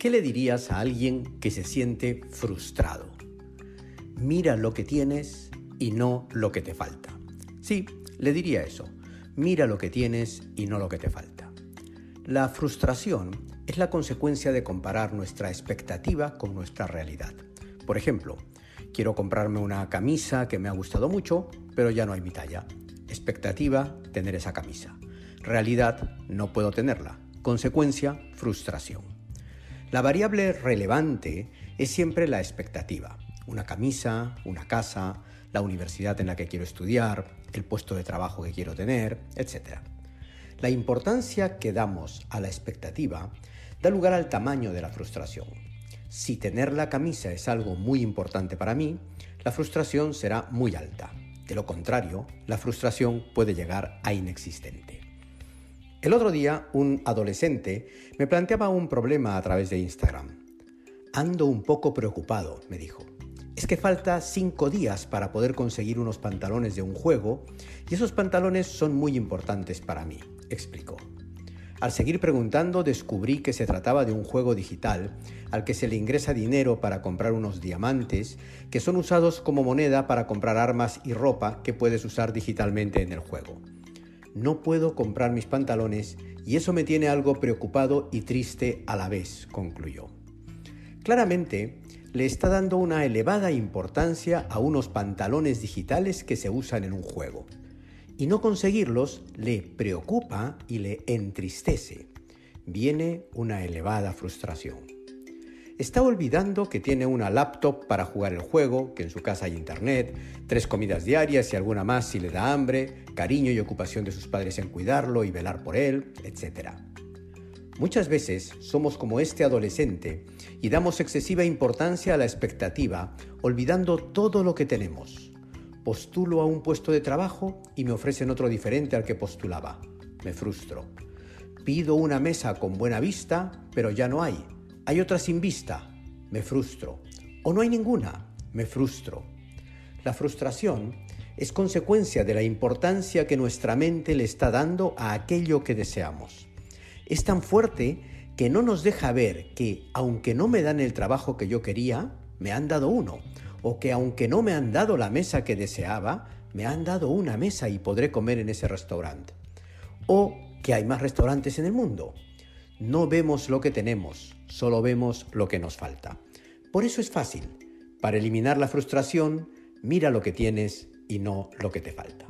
qué le dirías a alguien que se siente frustrado? Mira lo que tienes y no lo que te falta. Sí, le diría eso. Mira lo que tienes y no lo que te falta. La frustración es la consecuencia de comparar nuestra expectativa con nuestra realidad. Por ejemplo, quiero comprarme una camisa que me ha gustado mucho, pero ya no hay mi talla. Expectativa, tener esa camisa. Realidad, no puedo tenerla. Consecuencia, frustración. La variable relevante es siempre la expectativa. Una camisa, una casa, la universidad en la que quiero estudiar, el puesto de trabajo que quiero tener, etc. La importancia que damos a la expectativa da lugar al tamaño de la frustración. Si tener la camisa es algo muy importante para mí, la frustración será muy alta. De lo contrario, la frustración puede llegar a inexistente. El otro día, un adolescente me planteaba un problema a través de Instagram. Ando un poco preocupado, me dijo. Es que falta cinco días para poder conseguir unos pantalones de un juego y esos pantalones son muy importantes para mí, explicó. Al seguir preguntando descubrí que se trataba de un juego digital al que se le ingresa dinero para comprar unos diamantes que son usados como moneda para comprar armas y ropa que puedes usar digitalmente en el juego. No puedo comprar mis pantalones y eso me tiene algo preocupado y triste a la vez, concluyó. Claramente, le está dando una elevada importancia a unos pantalones digitales que se usan en un juego y no conseguirlos le preocupa y le entristece. Viene una elevada frustración. Está olvidando que tiene una laptop para jugar el juego, que en su casa hay internet, tres comidas diarias y alguna más si le da hambre, cariño y ocupación de sus padres en cuidarlo y velar por él, etc. Muchas veces somos como este adolescente y damos excesiva importancia a la expectativa, olvidando todo lo que tenemos Postulo a un puesto de trabajo y me ofrecen otro diferente al que postulaba. Me frustro. Pido una mesa con buena vista, pero ya no hay. Hay otra sin vista. Me frustro. O no hay ninguna. Me frustro. La frustración es consecuencia de la importancia que nuestra mente le está dando a aquello que deseamos. Es tan fuerte que no nos deja ver que, aunque no me dan el trabajo que yo quería, me han dado uno o que aunque no me han dado la mesa que deseaba, me han dado una mesa y podré comer en ese restaurante. O que hay más restaurantes en el mundo. No vemos lo que tenemos, solo vemos lo que nos falta. Por eso es fácil. Para eliminar la frustración, mira lo que tienes y no lo que te falta.